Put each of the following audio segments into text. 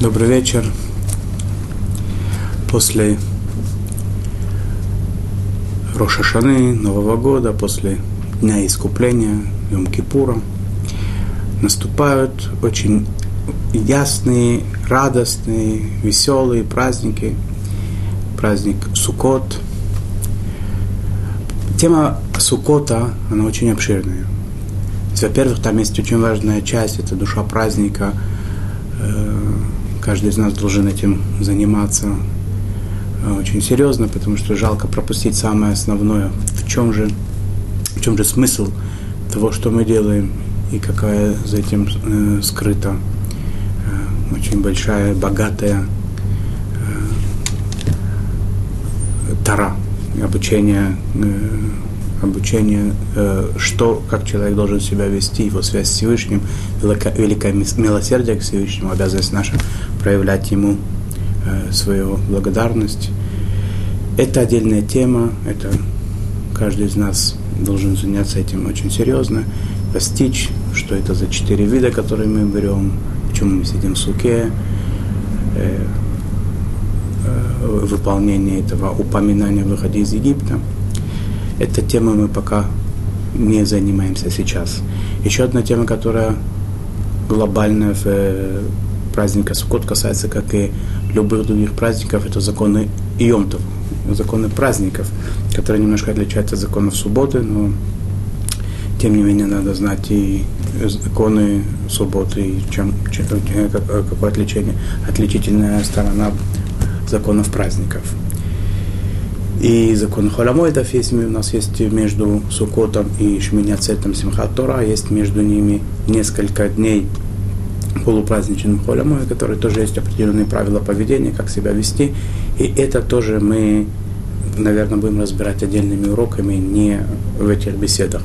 Добрый вечер. После Рошашаны, Нового года, после Дня Искупления, Йом-Кипура, наступают очень ясные, радостные, веселые праздники. Праздник Суккот. Тема Суккота, она очень обширная. Во-первых, там есть очень важная часть, это душа праздника – каждый из нас должен этим заниматься э, очень серьезно, потому что жалко пропустить самое основное. В чем же, в чем же смысл того, что мы делаем, и какая за этим э, скрыта э, очень большая, богатая э, тара, обучение э, обучение, э, что, как человек должен себя вести, его связь с Всевышним, великое, великое милосердие к Всевышнему, обязанность наша проявлять ему э, свою благодарность. Это отдельная тема, это каждый из нас должен заняться этим очень серьезно, постичь, что это за четыре вида, которые мы берем, почему мы сидим в суке, э, выполнение этого упоминания в выходе из Египта – эта тема мы пока не занимаемся сейчас. Еще одна тема, которая глобальная в э, праздника Суккот касается, как и любых других праздников, это законы Йомтов, законы праздников, которые немножко отличаются от законов субботы, но тем не менее надо знать и законы субботы, и чем, чем, какое отличие, отличительная сторона законов праздников. И закон Холамоидов есть, у нас есть между Сукотом и Шминяцетом Симхат Тора, есть между ними несколько дней полупраздничным Холямой, которые тоже есть определенные правила поведения, как себя вести. И это тоже мы, наверное, будем разбирать отдельными уроками, не в этих беседах.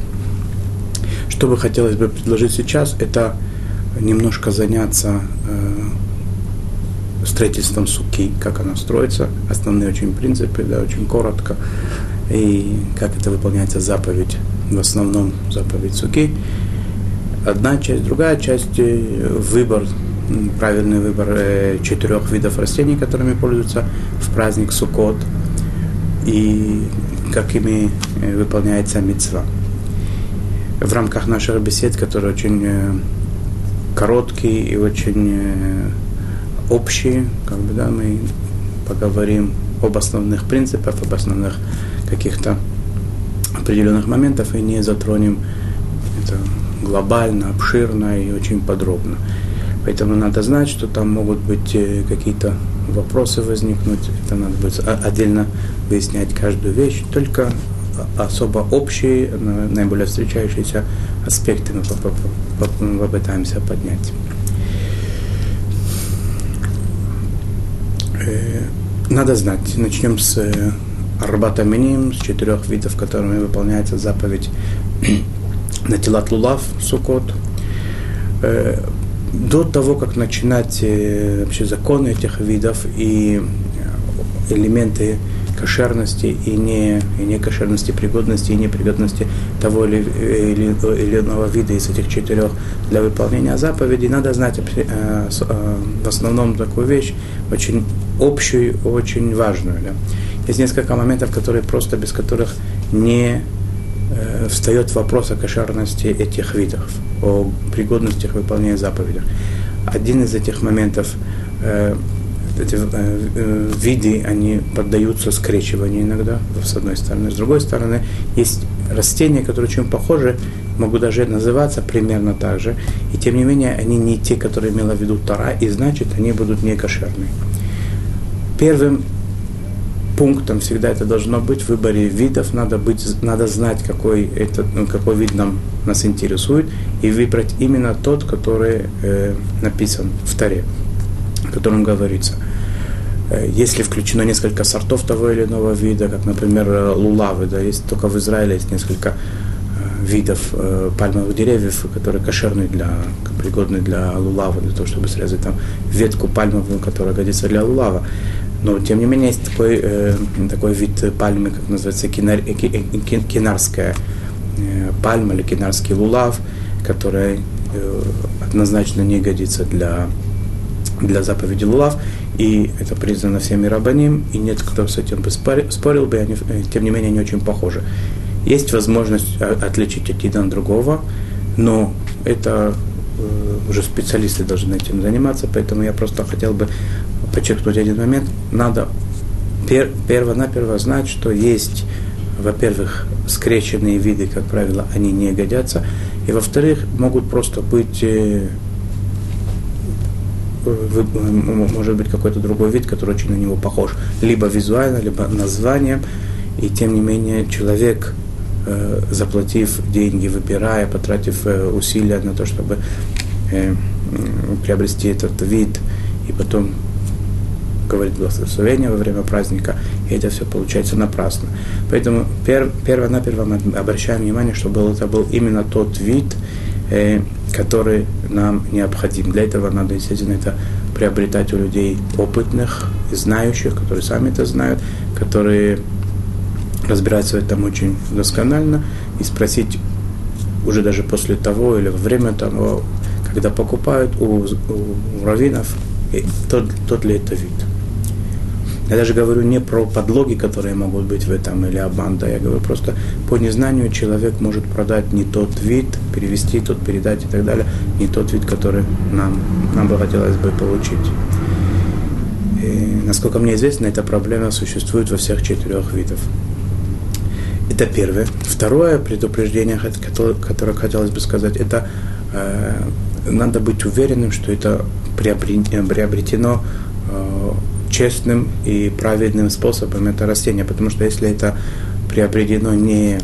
Что бы хотелось бы предложить сейчас, это немножко заняться э, строительством суки, как она строится, основные очень принципы, да, очень коротко, и как это выполняется заповедь, в основном заповедь суки. Одна часть, другая часть, э, выбор, правильный выбор э, четырех видов растений, которыми пользуются в праздник Суккот, и как ими э, выполняется мецва. В рамках наших бесед, которые очень короткие и очень общие, как бы, да, мы поговорим об основных принципах, об основных каких-то определенных моментах и не затронем это глобально, обширно и очень подробно. Поэтому надо знать, что там могут быть э, какие-то вопросы возникнуть, это надо будет отдельно выяснять каждую вещь, только особо общие, наиболее встречающиеся аспекты мы попытаемся поднять. Э, надо знать. Начнем с э, Арбата Миним, с четырех видов, которыми выполняется заповедь на телат лулав, сукот. Э, до того, как начинать вообще законы этих видов и элементы кошерности и не, и не кошерности, пригодности и непригодности того или, или, или иного вида из этих четырех для выполнения заповедей, надо знать э, э, в основном такую вещь, очень общую, очень важную. Да. Есть несколько моментов, которые просто без которых не э, встает вопрос о кошерности этих видов, о пригодности их выполнения заповедей. Один из этих моментов э, эти э, э, виды, они поддаются скрещиванию иногда, с одной стороны. С другой стороны, есть растения, которые очень похожи, могут даже называться примерно так же, и тем не менее они не те, которые имела в виду Тара, и значит они будут не кошерные. Первым пунктом всегда это должно быть в выборе видов, надо, быть, надо знать, какой, этот, ну, какой вид нам, нас интересует, и выбрать именно тот, который э, написан в Таре о котором говорится. Э, если включено несколько сортов того или иного вида, как, например, э, лулавы, да, есть только в Израиле есть несколько э, видов пальмовых деревьев, которые кошерные для, пригодны для лулава, для того, чтобы срезать там ветку пальмовую, которая годится для лулава. Но, тем не менее, есть такой, э, такой вид пальмы, как называется, кинар, кинарская э, пальма или кинарский лулав, который э, однозначно не годится для для заповеди Лулав, и это признано всеми рабаним, и нет кто с этим бы спорил бы, они, э, тем не менее они очень похожи. Есть возможность отличить один от другого, но это э, уже специалисты должны этим заниматься, поэтому я просто хотел бы подчеркнуть один момент. Надо пер, перво-наперво знать, что есть, во-первых, скрещенные виды, как правило, они не годятся, и во-вторых, могут просто быть э, может быть какой-то другой вид, который очень на него похож, либо визуально, либо названием, и тем не менее человек, э, заплатив деньги, выбирая, потратив э, усилия на то, чтобы приобрести этот вид, и потом говорит благословение во время праздника, и это все получается напрасно. Поэтому пер, перво-наперво мы обращаем внимание, чтобы это был именно тот вид, э, который нам необходим. Для этого надо, естественно, это приобретать у людей опытных, знающих, которые сами это знают, которые разбираются в этом очень досконально, и спросить уже даже после того или во время того, когда покупают у, у раввинов, тот, тот ли это вид. Я даже говорю не про подлоги, которые могут быть в этом, или обман, да, я говорю просто по незнанию человек может продать не тот вид, перевести тот, передать и так далее, не тот вид, который нам, нам бы хотелось бы получить. И, насколько мне известно, эта проблема существует во всех четырех видах. Это первое. Второе предупреждение, которое хотелось бы сказать, это э, надо быть уверенным, что это приобретено э, честным и праведным способом это растение, потому что если это приобретено не,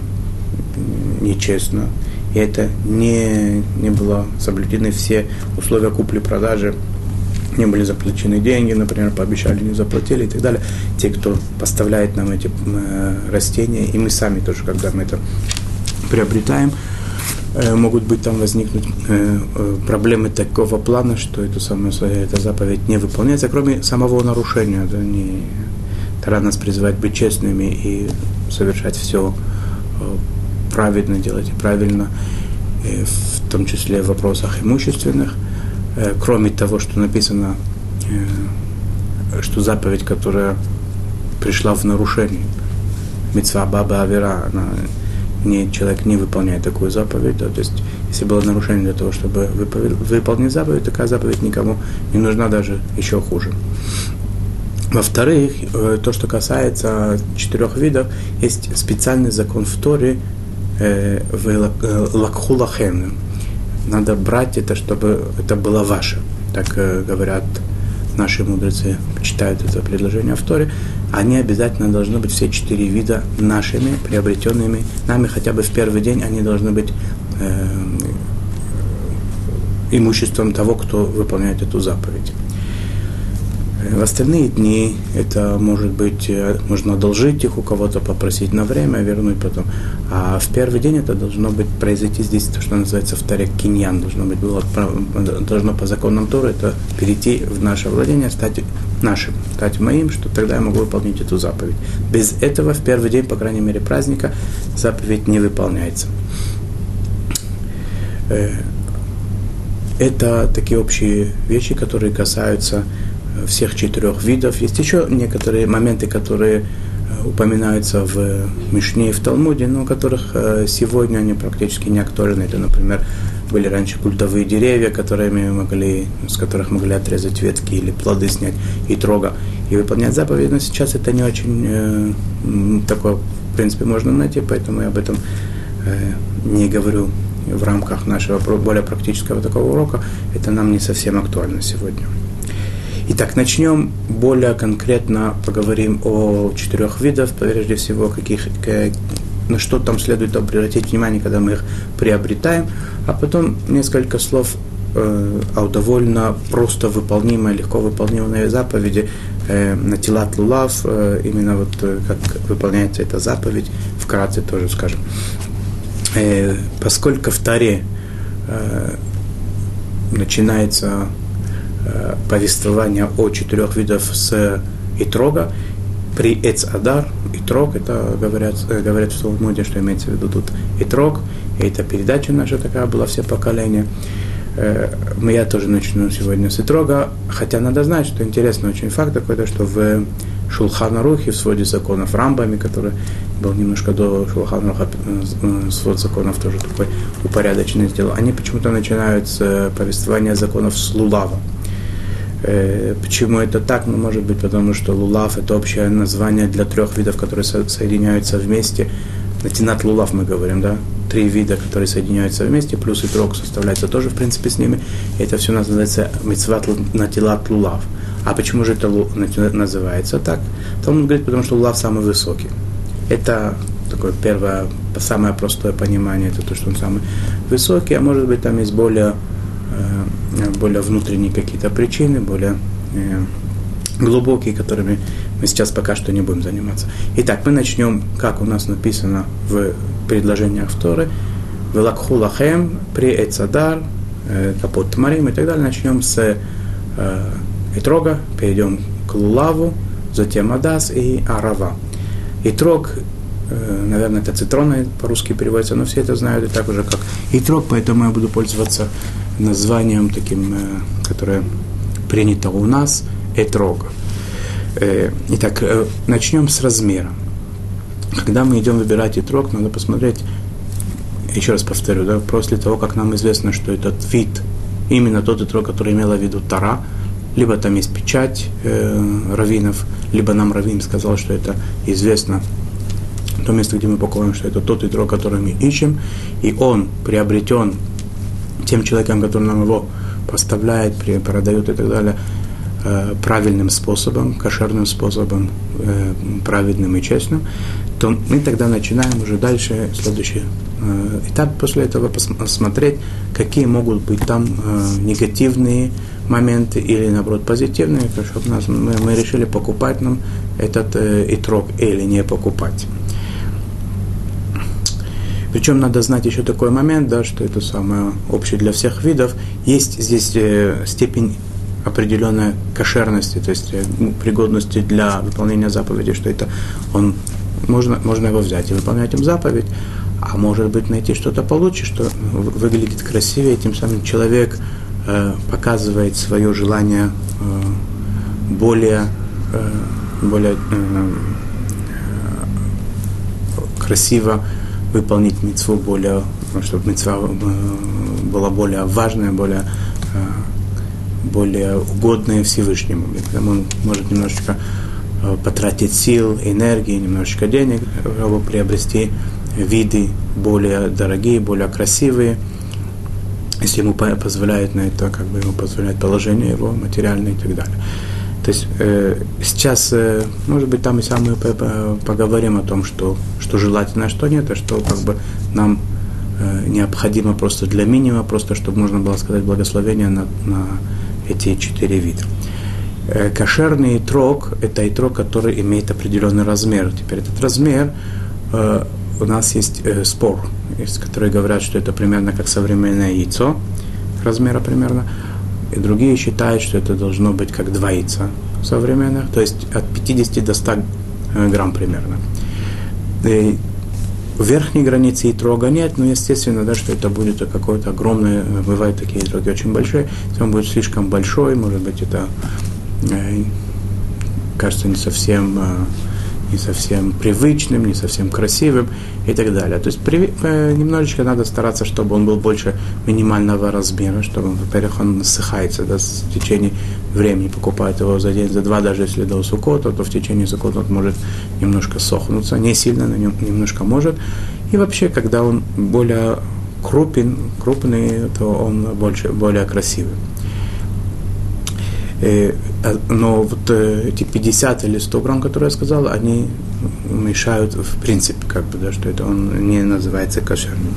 нечестно, и это не, не было соблюдены все условия купли-продажи, не были заплачены деньги, например, пообещали, не заплатили и так далее. Те, кто поставляет нам эти э, растения, и мы сами тоже, когда мы это приобретаем, могут быть там возникнуть э, э, проблемы такого плана, что эту самую, эта заповедь не выполняется, кроме самого нарушения. Да, не, Тара нас призывает быть честными и совершать все правильно, делать правильно, в том числе в вопросах имущественных. Кроме того, что написано, что заповедь, которая пришла в нарушение, мецва баба авера, она не, человек не выполняет такую заповедь, да, то есть если было нарушение для того, чтобы выполнить заповедь, такая заповедь никому не нужна даже еще хуже. Во-вторых, э, то, что касается четырех видов, есть специальный закон в Торе э, в э, лакхулахен. Надо брать это, чтобы это было ваше. Так говорят наши мудрецы, читают это предложение в Торе они обязательно должны быть все четыре вида нашими, приобретенными нами, хотя бы в первый день они должны быть э, имуществом того, кто выполняет эту заповедь. В остальные дни это может быть, э, можно одолжить их у кого-то, попросить на время, вернуть потом. А в первый день это должно быть произойти здесь, то, что называется в Таре киньян, должно быть было, должно по законам Торы это перейти в наше владение, стать нашим, стать моим, что тогда я могу выполнить эту заповедь. Без этого в первый день, по крайней мере, праздника заповедь не выполняется. Э, это такие общие вещи, которые касаются всех четырех видов. Есть еще некоторые моменты, которые э, упоминаются в Мишне и в Талмуде, но которых э, сегодня они практически не актуальны. Это, например, были раньше культовые деревья, которыми могли, с которых могли отрезать ветки или плоды снять и трога и выполнять заповеди, но сейчас это не очень э, такое, в принципе, можно найти, поэтому я об этом э, не говорю в рамках нашего более практического такого урока. Это нам не совсем актуально сегодня. Итак, начнем. Более конкретно, поговорим о четырех видах, прежде всего, каких, на что там следует обратить внимание, когда мы их приобретаем, а потом несколько слов э, о довольно просто выполнимой, легко выполнимой заповеди э, на тилат лулав, э, именно вот э, как выполняется эта заповедь, вкратце тоже скажем. Э, поскольку в Таре э, начинается Э, повествования о четырех видах с Итрога, при Эц-Адар, Итрог, это говорят, э, говорят в Талмуде, что имеется в виду тут Итрог, и эта передача наша такая была, все поколения. Э, я тоже начну сегодня с Итрога, хотя надо знать, что интересный очень факт такой, то, что в Шулхана Рухе, в своде законов Рамбами, который был немножко до Шулхана Руха, э, свод законов тоже такой упорядоченный сделал, они почему-то начинают с повествования законов с Лулава. Э, почему это так? Ну, может быть, потому что лулав – это общее название для трех видов, которые соединяются вместе. Натинат лулав мы говорим, да? Три вида, которые соединяются вместе, плюс и трог составляется тоже, в принципе, с ними. Это все называется митцват натилат лулав. А почему же это называется так? Талмуд говорит, потому что лулав самый высокий. Это такое первое, самое простое понимание, это то, что он самый высокий, а может быть там есть более более внутренние какие-то причины, более э, глубокие, которыми мы сейчас пока что не будем заниматься. Итак, мы начнем, как у нас написано в предложениях Торы, Велакху лахем, при Эцадар, э, Капот Марим и так далее. Начнем с Итрога, перейдем к Лулаву, затем Адас и Арава. Итрог, наверное, это цитронный по-русски переводится, но все это знают и так уже как Итрог, поэтому я буду пользоваться названием таким, э, которое принято у нас, этрога. Э, итак, э, начнем с размера. Когда мы идем выбирать этрог, надо посмотреть, еще раз повторю, да, после того, как нам известно, что этот вид, именно тот этрог, который имела в виду Тара, либо там есть печать э, раввинов, либо нам раввин сказал, что это известно то место, где мы покупаем, что это тот итрог, который мы ищем, и он приобретен тем человеком, который нам его поставляет, продает и так далее, э, правильным способом, кошерным способом, э, праведным и честным, то мы тогда начинаем уже дальше следующий э, этап после этого посмотреть, какие могут быть там негативные моменты или наоборот позитивные, чтобы нас, мы, мы решили покупать нам этот итрок или не покупать. Причем надо знать еще такой момент, да, что это самое общее для всех видов. Есть здесь э, степень определенной кошерности, то есть э, ну, пригодности для выполнения заповеди, что это он можно, можно его взять и выполнять им заповедь, а может быть найти что-то получше, что выглядит красивее, тем самым человек э, показывает свое желание э, более, э, более э, красиво выполнить мецву более, чтобы мецва э, была более важная, более, э, более угодная Всевышнему. И потому он может немножечко э, потратить сил, энергии, немножечко денег, чтобы приобрести виды более дорогие, более красивые, если ему позволяет на это, как бы ему позволяет положение его материальное и так далее. То есть э, сейчас, э, может быть, там и сам мы поговорим о том, что, что желательно, а что нет, а что как бы нам э, необходимо просто для минимума, просто чтобы можно было сказать благословение на, на эти четыре вида. Э, кошерный трог – это итрог, который имеет определенный размер. Теперь этот размер, э, у нас есть э, спор, есть, которые говорят, что это примерно как современное яйцо, размера примерно – и другие считают, что это должно быть как два яйца современных, то есть от 50 до 100 э, грамм примерно. И верхней границы и трога нет, но естественно, да, что это будет какое-то огромное, бывают такие троги очень большие, если он будет слишком большой, может быть, это э, кажется не совсем э, не совсем привычным, не совсем красивым и так далее. То есть при, э, немножечко надо стараться, чтобы он был больше минимального размера, чтобы, во-первых, он насыхается да, в течение времени, покупает его за день, за два, даже если до сукота, то в течение сукота он может немножко сохнуться, не сильно, но немножко может. И вообще, когда он более крупен, крупный, то он больше, более красивый. Э, а, но вот э, эти 50 или 100 грамм, которые я сказал, они мешают в принципе, как бы, да, что это он не называется кошерным.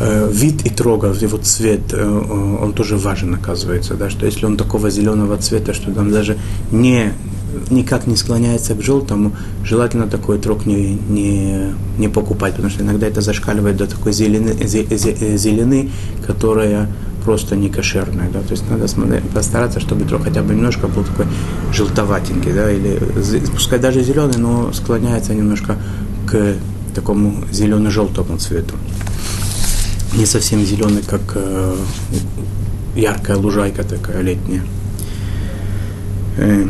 Э, вид и трога, его цвет, он тоже важен, оказывается, да, что если он такого зеленого цвета, что там даже не, никак не склоняется к желтому, желательно такой трог не, не, не покупать, потому что иногда это зашкаливает до такой зелены, зелены которая просто не кошерное, да, то есть надо смотреть, постараться, чтобы трог хотя бы немножко был такой желтоватенький, да, или пускай даже зеленый, но склоняется немножко к такому зелено-желтому цвету. не совсем зеленый, как э, яркая лужайка такая летняя. Э,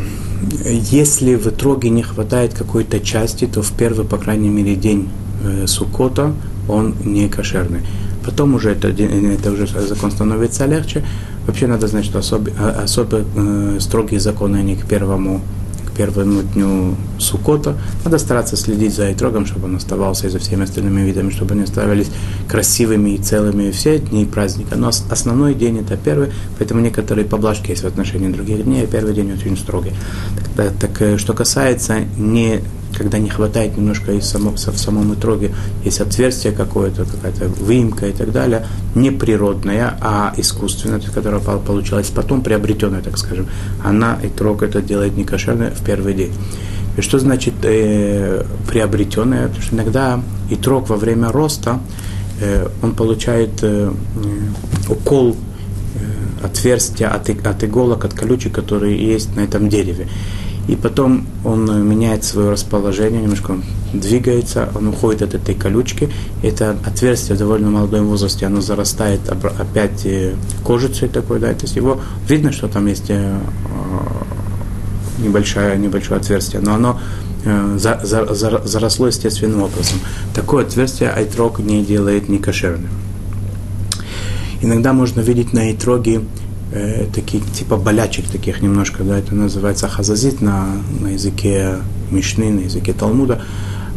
если в итоге не хватает какой-то части, то в первый, по крайней мере, день э, Сукота он не кошерный. Потом уже это, это уже закон становится легче. Вообще надо знать, что особо, а, особо э, строгие законы они к первому первому дню Сукота. Надо стараться следить за итрогом, чтобы он оставался и за всеми остальными видами, чтобы они оставались красивыми и целыми все дни праздника. Но основной день это первый, поэтому некоторые поблажки есть в отношении других дней, а первый день очень строгий. Так, так э, что касается не когда не хватает немножко и само, в самом итроге, есть отверстие какое-то, какая-то выемка и так далее, не природная, а искусственная, которая получилась потом, приобретенная, так скажем. Она, итрог это делает не кошерно в первый день. И что значит э, приобретенная? Потому что иногда итрог во время роста, э, он получает э, укол э, отверстия от, от иголок, от колючек, которые есть на этом дереве и потом он э, меняет свое расположение, немножко он двигается, он уходит от этой колючки. Это отверстие в довольно молодом возрасте, оно зарастает опять э, кожицей такой, да, то есть его видно, что там есть э, небольшое, небольшое отверстие, но оно за, за, за, заросло естественным образом. Такое отверстие айтрог не делает некошерным. Иногда можно видеть на итроге э, такие типа болячек таких немножко, да, это называется хазазит на, на языке Мишны, на языке Талмуда.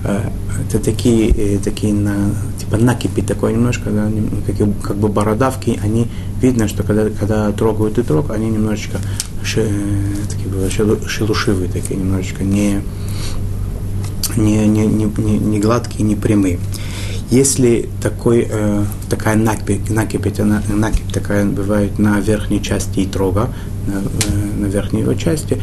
Э, это такие, э, такие на, типа накипи такое немножко, да, как, как бы бородавки, они видно, что когда, когда трогают и трог, они немножечко ши, такие шелушивые, такие немножечко не, не, не, не, не, гладкие, не прямые. Если такой, э, такая накипь, накипь, накипь такая бывает на верхней части итрога, на, э, на верхней его части,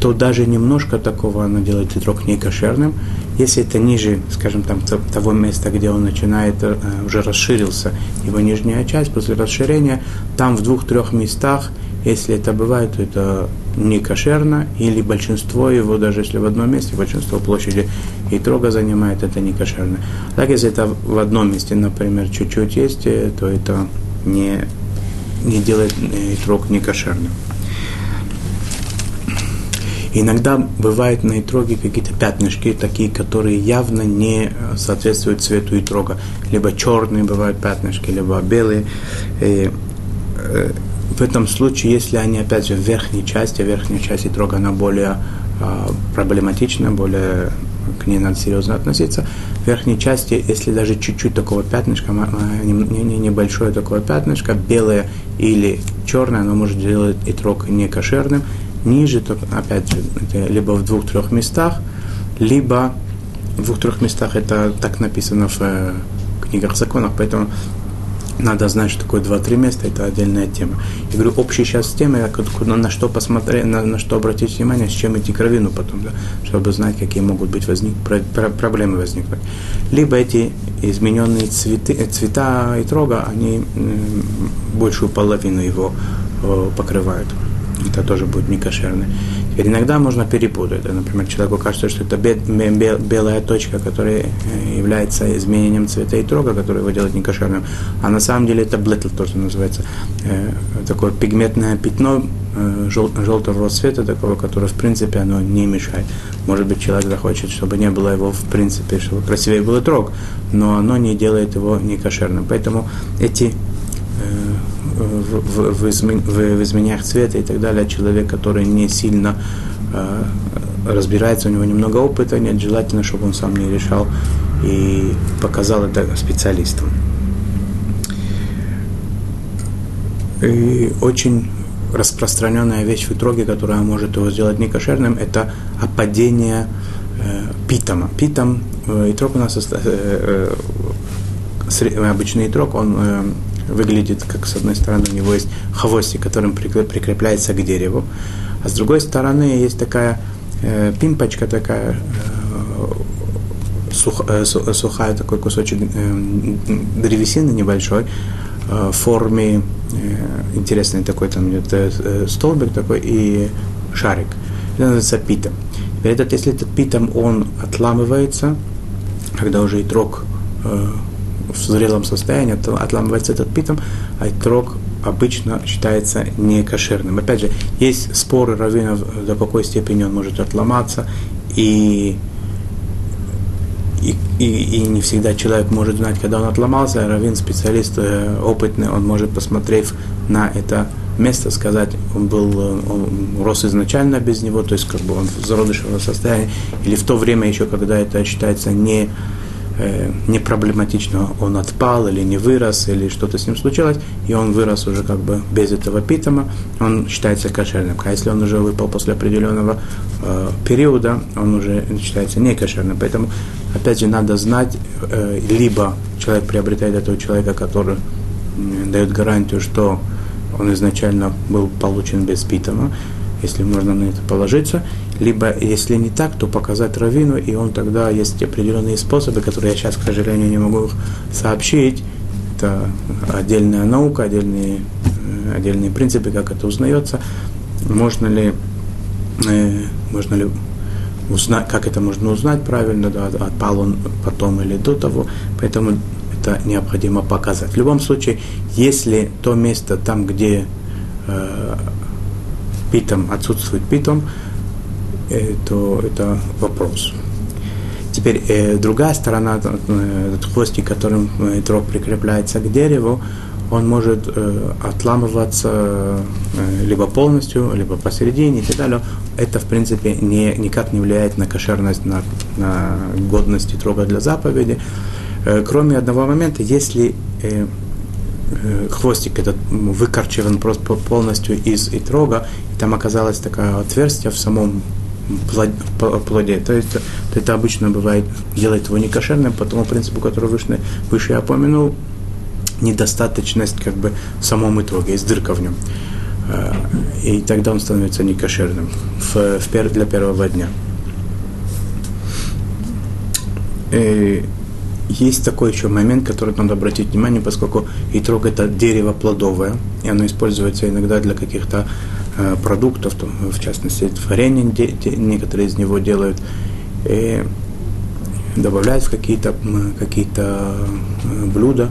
то даже немножко такого она делает итрог некошерным. Если это ниже, скажем, там, того места, где он начинает, э, уже расширился, его нижняя часть, после расширения, там в двух-трех местах – если это бывает, то это не кошерно, или большинство его, даже если в одном месте, большинство площади и трога занимает, это не кошерно. Так, если это в одном месте, например, чуть-чуть есть, э, то это не, не делает и трог не кошерным. Иногда бывают на итроге какие-то пятнышки, такие, которые явно не соответствуют цвету итрога. Либо черные бывают пятнышки, либо белые. И, э, в этом случае, если они, опять же, в верхней части, верхняя часть и трог, она более э, проблематична, более к ней надо серьезно относиться. В верхней части, если даже чуть-чуть такого пятнышка, небольшое такое пятнышко, белое или черное, оно может делать и трог не кошерным. Ниже, то, опять же, это либо в двух-трех местах, либо в двух-трех местах это так написано в э, книгах законов, поэтому надо знать, что такое два-три места, это отдельная тема. Я говорю, общая сейчас куда, на что посмотреть, на, на что обратить внимание, с чем идти к потом, да, чтобы знать, какие могут быть возник, про, проблемы возникнуть. Либо эти измененные цветы, э, цвета и трога, они большую половину его покрывают. Это тоже будет некошерно. Теперь иногда можно перепутать. Например, человеку кажется, что это белая точка, которая э, является изменением цвета и трога, который его делает некошерным. А на самом деле это блетл тоже называется. Э, такое пигментное пятно э, желтого цвета, такого, которое в принципе оно не мешает. Может быть, человек захочет, чтобы не было его в принципе, чтобы красивее был трог, но оно не делает его некошерным. Поэтому эти в, в, измен, в, в изменениях цвета и так далее, человек, который не сильно э, разбирается, у него немного опыта, нет, желательно, чтобы он сам не решал и показал это специалистам. И очень распространенная вещь в итоге, которая может его сделать некошерным, это опадение э, питома. Питом, э, итрок у нас, э, э, обычный итрок, он э, выглядит, как с одной стороны у него есть хвостик, которым прикрепляется к дереву, а с другой стороны есть такая э, пимпочка, такая э, сух, э, сухая, такой кусочек э, древесины небольшой, э, форме э, интересный такой там идет э, э, столбик такой и шарик. Это называется питом. Этот, если этот питом, он отламывается, когда уже и трог э, в зрелом состоянии, то отламывается этот питом, а трог обычно считается некошерным. Опять же, есть споры раввинов, до какой степени он может отломаться, и и, и, и не всегда человек может знать, когда он отломался. Равин, специалист э, опытный, он может, посмотрев на это место, сказать, он был, э, он рос изначально без него, то есть как бы он в зародышевом состоянии, или в то время еще, когда это считается не Э, не проблематично, он отпал или не вырос, или что-то с ним случилось, и он вырос уже как бы без этого питома, он считается кошерным. А если он уже выпал после определенного э, периода, он уже считается не кошерным. Поэтому, опять же, надо знать, э, либо человек приобретает этого человека, который э, дает гарантию, что он изначально был получен без питома, если можно на это положиться, либо, если не так, то показать равину, и он тогда есть определенные способы, которые я сейчас, к сожалению, не могу сообщить. Это отдельная наука, отдельные, э, отдельные принципы, как это узнается. Можно ли, э, можно ли узнать, как это можно узнать правильно, да, отпал он потом или до того. Поэтому это необходимо показать. В любом случае, если то место там, где э, питом отсутствует питом, э, то это вопрос. Теперь э, другая сторона, э, этот хвостик, которым э, трог прикрепляется к дереву, он может э, отламываться э, либо полностью, либо посередине и так далее. Это, в принципе, не, никак не влияет на кошерность, на, на годность трога для заповеди. Э, кроме одного момента, если Э, хвостик этот выкорчеван просто полностью из итрога, и там оказалось такое отверстие в самом плоде. То есть то это обычно бывает, делает его некошерным по тому принципу, который выше, выше я упомянул, недостаточность как бы в самом итоге, есть дырка в нем. Э, и тогда он становится некошерным в, в, для первого дня. И есть такой еще момент, который надо обратить внимание, поскольку итрог это дерево плодовое, и оно используется иногда для каких-то э, продуктов, то, в частности, варенье де, де, некоторые из него делают, и добавляют в какие-то какие э, блюда.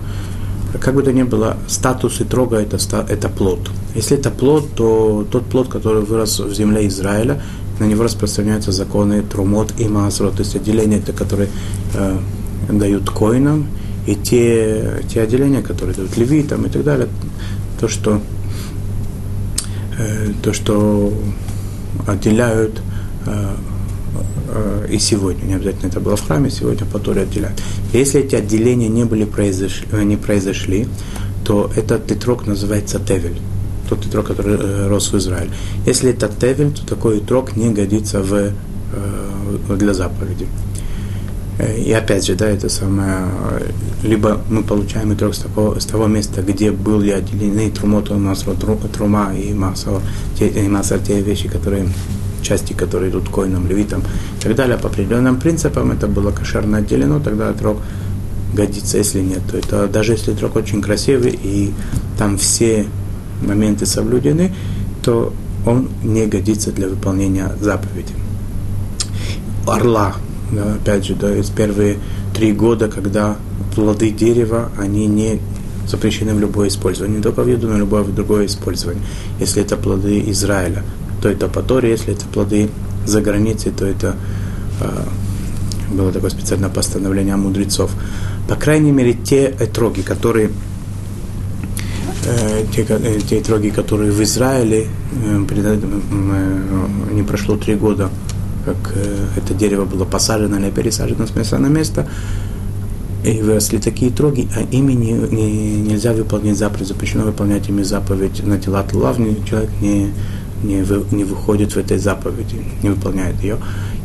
Как бы то ни было, статус итрога это, это плод. Если это плод, то тот плод, который вырос в земле Израиля, на него распространяются законы трумот и масрот, то есть отделение, это, которые э, дают коинам, и те, те отделения, которые дают левитам и так далее, то, что, э, то, что отделяют э, э, и сегодня, не обязательно это было в храме, сегодня по Торе отделяют. Если эти отделения не, были произошли, не произошли, то этот тетрок называется тевель, тот тетрок, который э, рос в Израиле. Если это тевель, то такой тетрок не годится в, э, для заповеди. И опять же, да, это самое, либо мы получаем итрог с, такого, с того места, где были отделены трумот, масро, трума и масло, те, и масло, те вещи, которые, части, которые идут коином, левитам и так далее, по определенным принципам, это было кошерно отделено, тогда трог годится, если нет, то это даже если трог очень красивый и там все моменты соблюдены, то он не годится для выполнения заповеди. Орла да, опять же, да, из первые три года, когда плоды дерева, они не запрещены в любое использование, не только в еду, но и в любое другое использование. Если это плоды Израиля, то это по Торе, если это плоды за границей, то это э, было такое специальное постановление мудрецов. По крайней мере, те этроги, которые э, те, э, те этроги, которые в Израиле, э, э, не прошло три года как э, это дерево было посажено или пересажено с места на место, и выросли такие троги, а ими не, не, нельзя выполнять заповедь, запрещено выполнять ими заповедь на тела лав, человек не, не, вы, не выходит в этой заповеди, не выполняет ее.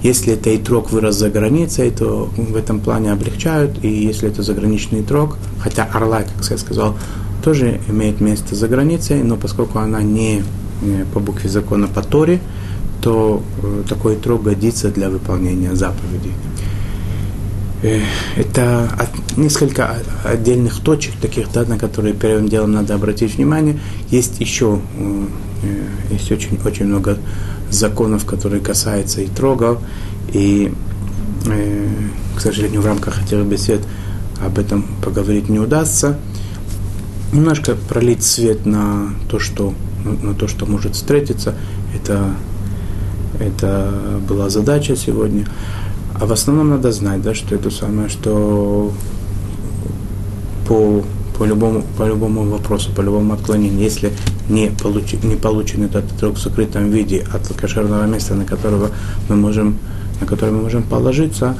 Если это итрог вырос за границей, то в этом плане облегчают, и если это заграничный итрог, хотя орла, как я сказал, тоже имеет место за границей, но поскольку она не по букве закона по Торе, то э, такой трог годится для выполнения заповедей. Э, это несколько отдельных точек, таких, да, на которые первым делом надо обратить внимание. Есть еще э, есть очень, очень много законов, которые касаются и трогов. И, к сожалению, в рамках этих бесед об этом поговорить не удастся. Немножко пролить свет на то, что, на то, что может встретиться, это, это была задача сегодня. А в основном надо знать, да, что это самое, что по, по, любому, по любому вопросу, по любому отклонению, если не, получи, не получен этот отрок в закрытом виде от кошерного места, на которого мы можем, на которое мы можем положиться,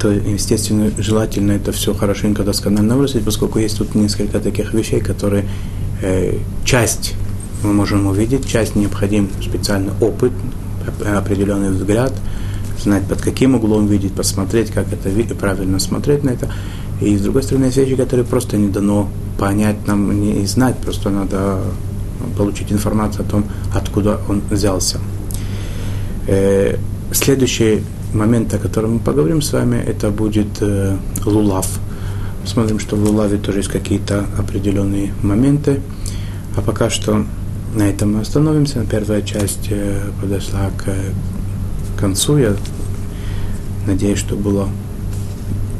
то, естественно, желательно это все хорошенько, досконально выразить, поскольку есть тут несколько таких вещей, которые э, часть мы можем увидеть, часть необходим специальный опыт, определенный взгляд, знать под каким углом видеть, посмотреть, как это правильно смотреть на это. И с другой стороны, есть вещи, которые просто не дано понять нам не знать, просто надо получить информацию о том, откуда он взялся. Э, следующий момент, о котором мы поговорим с вами, это будет э, лулав. Смотрим, что в лулаве тоже есть какие-то определенные моменты. А пока что на этом мы остановимся. Первая часть э, подошла к концу. Я надеюсь, что было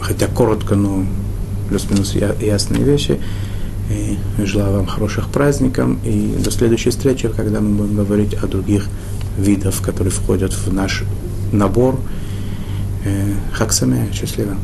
хотя коротко, но плюс-минус ясные вещи. И желаю вам хороших праздников и до следующей встречи, когда мы будем говорить о других видах, которые входят в наш набор. Хаксаме, счастливо.